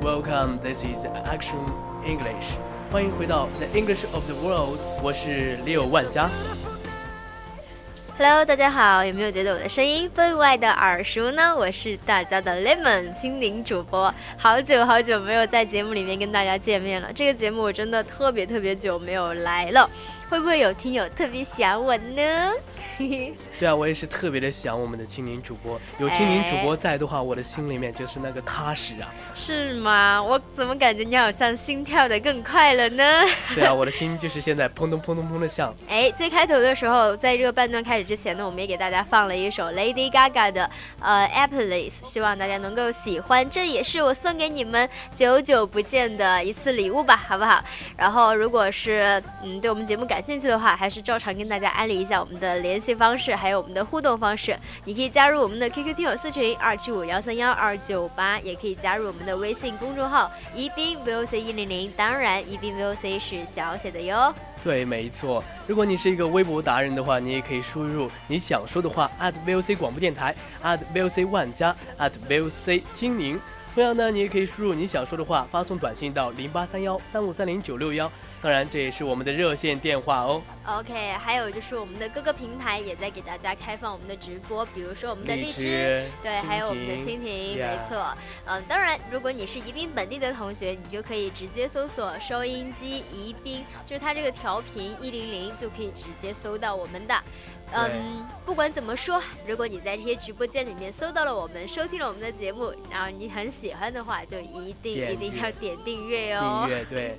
Welcome. This is Action English. 欢迎回到 The English of the World. 我是 Leo 万家。Hello，大家好，有没有觉得我的声音分外的耳熟呢？我是大家的 Lemon 青柠主播，好久好久没有在节目里面跟大家见面了。这个节目我真的特别特别久没有来了，会不会有听友特别想我呢？对啊，我也是特别的想我们的青柠主播。有青柠主播在的话，我的心里面就是那个踏实啊。是吗？我怎么感觉你好像心跳的更快了呢？对啊，我的心 就是现在砰咚砰咚砰的响。哎，最开头的时候，在这个半段开始之前呢，我们也给大家放了一首 Lady Gaga 的呃 Apples，希望大家能够喜欢。这也是我送给你们久久不见的一次礼物吧，好不好？然后，如果是嗯对我们节目感兴趣的话，还是照常跟大家安利一下我们的联系。方式还有我们的互动方式，你可以加入我们的 QQ 听友四群二七五幺三幺二九八，也可以加入我们的微信公众号宜宾 VOC 一零零，当然宜宾 VOC 是小写的哟。对，没错。如果你是一个微博达人的话，你也可以输入你想说的话，at @VOC 广播电台，at @VOC 万家，at @VOC 青柠。同样呢，你也可以输入你想说的话，发送短信到零八三幺三五三零九六幺。当然，这也是我们的热线电话哦。OK，还有就是我们的各个平台也在给大家开放我们的直播，比如说我们的荔枝，对，还有我们的蜻蜓，没错。嗯，当然，如果你是宜宾本地的同学，你就可以直接搜索收音机宜宾，就是它这个调频一零零，就可以直接搜到我们的。嗯，不管怎么说，如果你在这些直播间里面搜到了我们，收听了我们的节目，然后你很喜欢的话，就一定一定要点订阅哦。订阅对。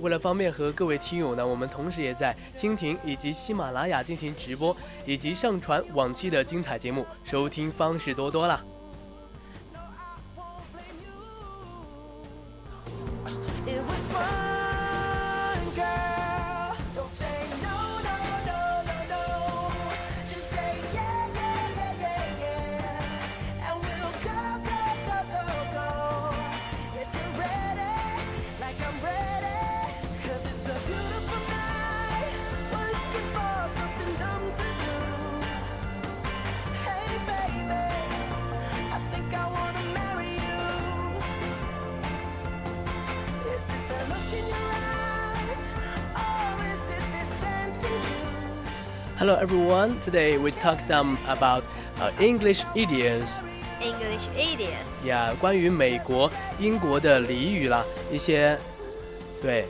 为了方便和各位听友呢，我们同时也在蜻蜓以及喜马拉雅进行直播，以及上传往期的精彩节目，收听方式多多啦。Hello everyone. Today we talk some about uh, English idioms. English idioms. Yeah，关于美国、英国的俚语啦，一些，对，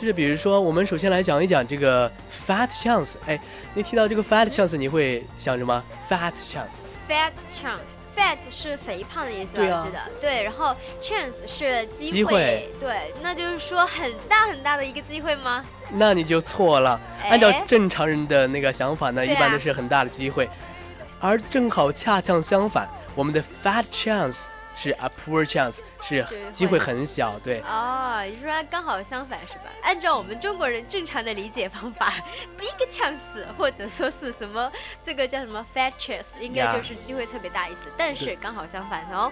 就是比如说，我们首先来讲一讲这个 fat chance。哎，你提到这个 fat chance，你会想什么？fat chance。Fat chance。 Fat 是肥胖的意思，我记得。对，然后 chance 是机会，对，那就是说很大很大的一个机会吗？那你就错了。按照正常人的那个想法呢，一般都是很大的机会，而正好恰恰相反，我们的 fat chance。是 a poor chance，是机会很小，对。哦，也就是说刚好相反，是吧？按照我们中国人正常的理解方法，big chance 或者说是什么，这个叫什么 fat chance，应该就是机会特别大意思。但是刚好相反哦。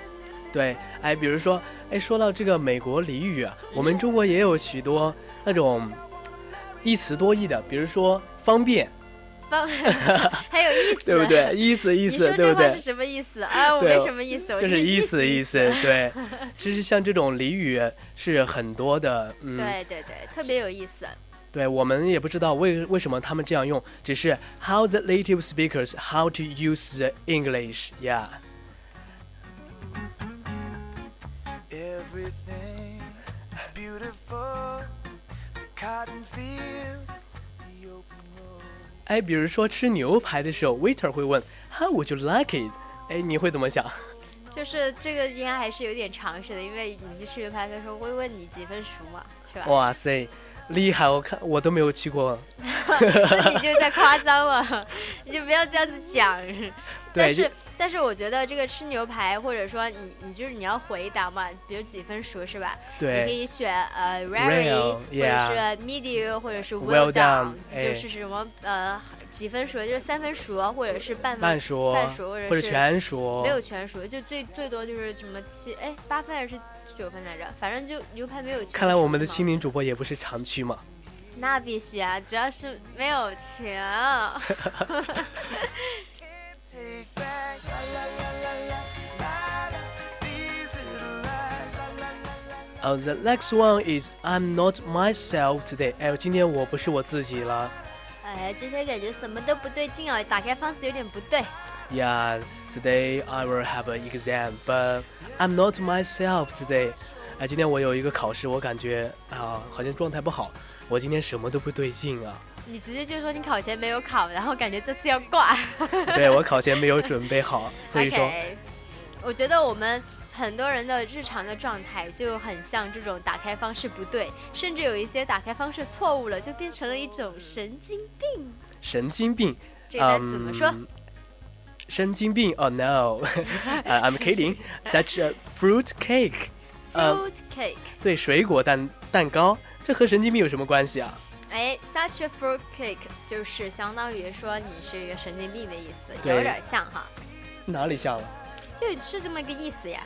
对，哎，比如说，哎，说到这个美国俚语啊，我们中国也有许多那种一词多义的，比如说方便。方还 有意思，对不对？意思意思，对不对？是什么意思啊？我没什么意思，就是意思意思。对，其实像这种俚语是很多的，嗯，对对对，特别有意思。对我们也不知道为为什么他们这样用，只是 how the native speakers how to use the English，yeah。哎，比如说吃牛排的时候，waiter 会问 How would you like it？哎，你会怎么想？就是这个应该还是有点常识的，因为你去吃牛排的时候会问你几分熟嘛，是吧？哇塞，厉害，我看我都没有去过。那你就在夸张了，你就不要这样子讲。但 对，是就但是我觉得这个吃牛排，或者说你你就是你要回答嘛，比如几分熟是吧？你可以选呃 Rare，rare，或者是 medium，或者是 Well done，哎就是什么呃几分熟，就是三分熟，或者是半半熟半熟，或者或者是全熟，没有全熟，就最最多就是什么七哎八分还是九分来着？反正就牛排没有全熟。看来我们的心灵主播也不是常去嘛。那必须啊，主要是没有钱。呃、t h e next one is I'm not myself today。哎，今天我不是我自己了。哎，今天感觉什么都不对劲啊，打开方式有点不对。Yeah, today I will have an exam, but I'm not myself today。哎，今天我有一个考试，我感觉啊、好像状态不好。我今天什么都不对劲啊。你直接就说你考前没有考，然后感觉这次要挂。对我考前没有准备好，所以说 我觉得我们很多人的日常的状态就很像这种打开方式不对，甚至有一些打开方式错误了，就变成了一种神经病。神经病。这个单词怎么说？嗯神经病？Oh no，呃、I'm kidding. Such a fruit cake. 呃，Fruit cake，对，水果蛋蛋糕，这和神经病有什么关系啊？哎，such a fruit cake 就是相当于说你是一个神经病的意思，有点像哈，哪里像了？就是这么一个意思呀。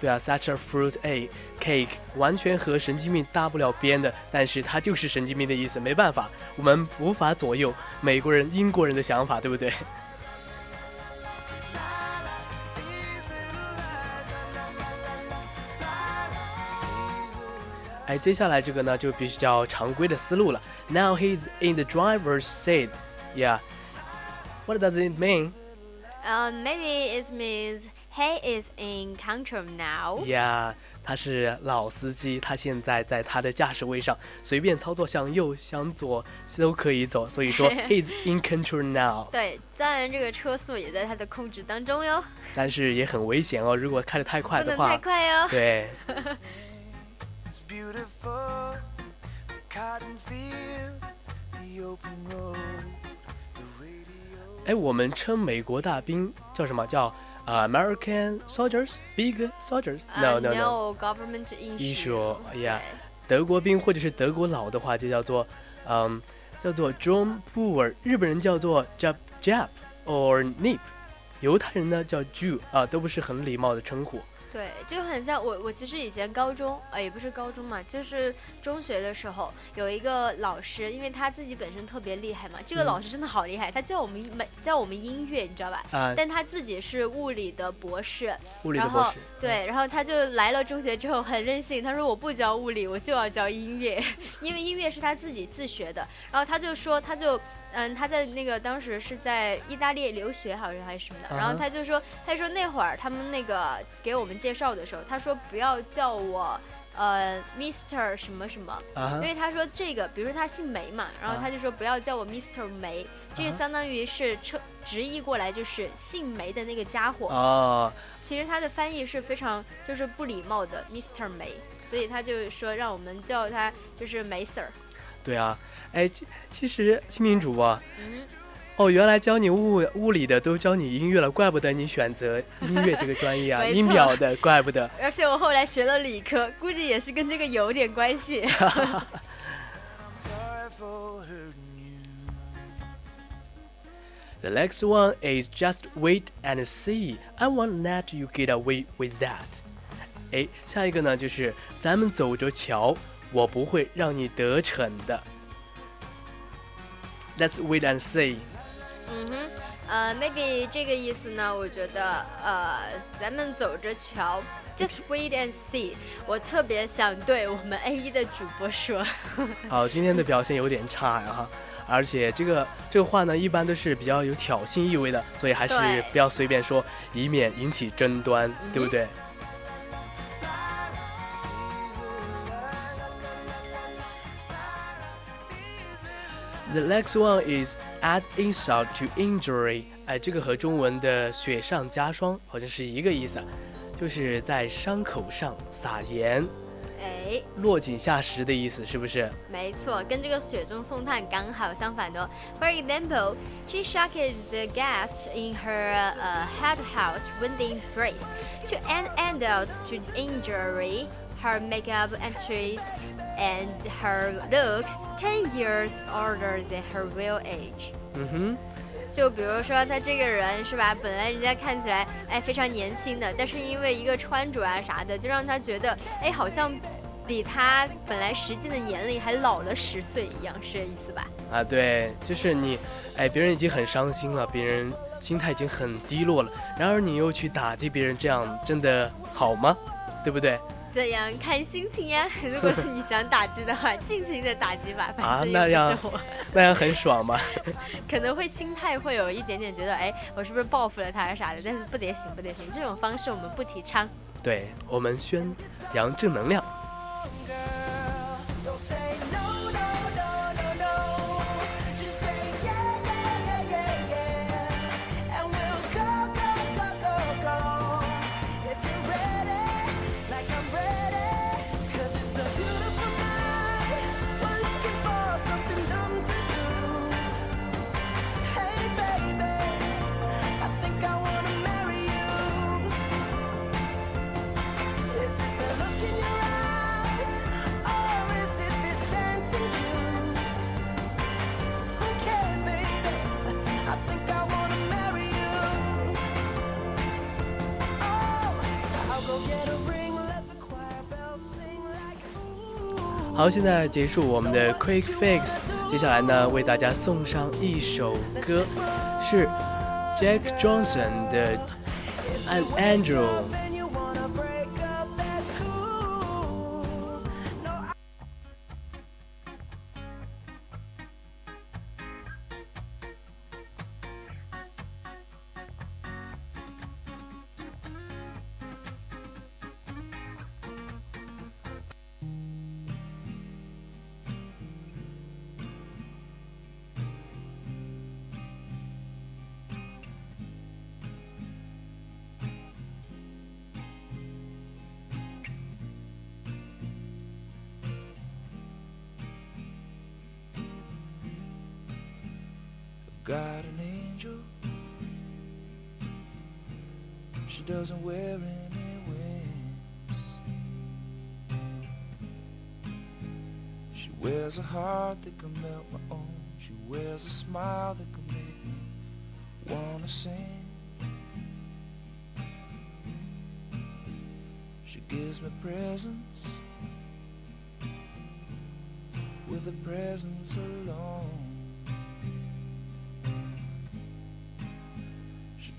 对啊，such a fruit a cake 完全和神经病搭不了边的，但是它就是神经病的意思，没办法，我们无法左右美国人、英国人的想法，对不对？哎，接下来这个呢就比较常规的思路了。Now he's in the driver's seat. Yeah. What does it mean? Uh, maybe it means he is in control now。yeah，他是老司机，他现在在他的驾驶位上，随便操作向右、向左都可以走。所以说，he is in control now。对，当然这个车速也在他的控制当中哟，但是也很危险哦。如果开得太快的话，太快哟。对。哎，我们称美国大兵叫什么叫？American soldiers, big soldiers? No, Uh, no, no. government issue. 哎呀德国兵或者是德国佬的话，就叫做嗯，叫做 John Boer，日本人叫做 Jap Jap or Nip，犹太人呢叫 Jew 啊，都不是很礼貌的称呼。对，就很像我。我其实以前高中，呃，也不是高中嘛，就是中学的时候，有一个老师，因为他自己本身特别厉害嘛，这个嗯老师真的好厉害，他教我们美，教我们音乐，你知道吧？啊，但他自己是物理的博士，物理的然后博士。对，然后他就来了中学之后很任性，他说我不教物理，我就要教音乐，因为音乐是他自己自学的。然后他就说，他就嗯，他在那个当时是在意大利留学，好像还是什么的。然后他就说，他就说那会儿他们那个给我们介绍的时候，他说不要叫我呃 Mr 什么什么，因为他说这个，比如说他姓梅嘛，然后啊他就说不要叫我 Mr 梅，这个啊相当于是车直译过来就是姓梅的那个家伙。哦，其实他的翻译是非常就是不礼貌的，Mr. 梅，所以他就说让我们叫他就是梅 Sir。对啊，哎，其其实心灵主播，嗯，哦，原来教你物物理的都教你音乐了，怪不得你选择音乐这个专业啊，音表的，怪不得。而且我后来学了理科，估计也是跟这个有点关系。The next one is just wait and see. I won't let you get away with that. 哎，下一个呢就是咱们走着瞧，我不会让你得逞的。Let's wait and see. 嗯哼，呃，maybe 这个意思呢，我觉得呃，咱们走着瞧。Just wait and see。我特别想对我们 A 一的主播说，好，今天的表现有点差呀哈，而且这个这个话呢，一般都是比较有挑衅意味的，所以还是不要随便说，以免引起争端，对不对？The next one is add insult to injury。哎，这个和中文的雪上加霜好像是一个意思，啊，就是在伤口上撒盐。 哎，落井下石的意思是不是？没错，跟这个雪中送炭刚好相反的哦。For example, she shocked the guests in her uh, head house when they embraced to end, end out to injury Her makeup entries and her look ten years older than her real age. 嗯哼，就比如说他这个人是吧，本来人家看起来哎非常年轻的，但是因为一个穿着啊啥的，就让他觉得哎好像比他本来实际的年龄还老了十岁一样，是这意思吧？啊，对，就是你，哎，别人已经很伤心了，别人心态已经很低落了，然而你又去打击别人，这样真的好吗？对不对？这样看心情呀。如果是你想打击的话，尽情的打击吧，啊反正又不那样 那样很爽吗？可能会心态会有一点点觉得，哎，我是不是报复了他啥的？但是不得行，不得行，这种方式我们不提倡。对我们宣扬正能量。好，现在结束我们的 Quick Fix，接下来呢，为大家送上一首歌，是 Jack Johnson 的《An Angel》。Got an angel. She doesn't wear any wings. She wears a heart that can melt my own. She wears a smile that can make me wanna sing. She gives me presents with a presence alone.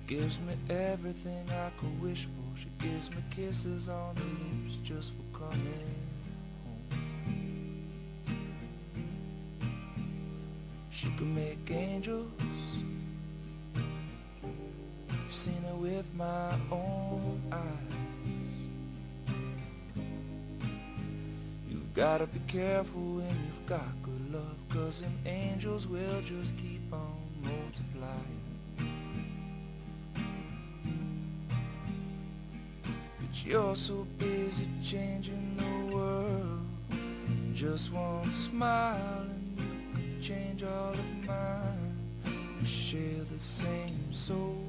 Gives me everything I could wish for. She gives me kisses on the lips just for coming home. She can make angels. I've seen it with my own eyes. You've gotta be careful when you've got good love, cause them angels will just keep on multiplying. You're so busy changing the world. Just one smile and you could change all of mine. We share the same soul.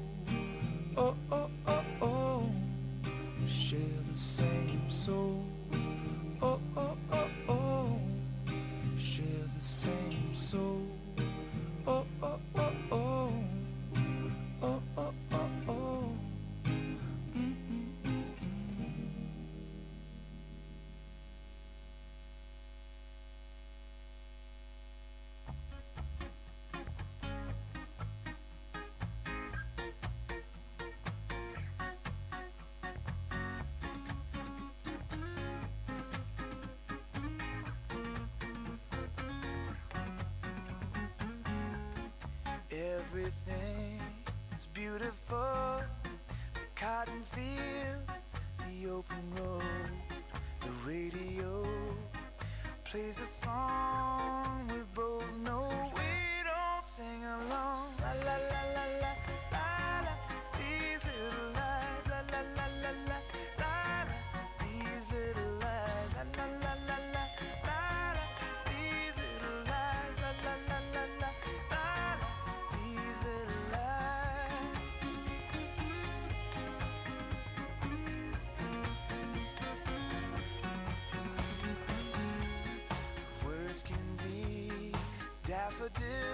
Everything never did.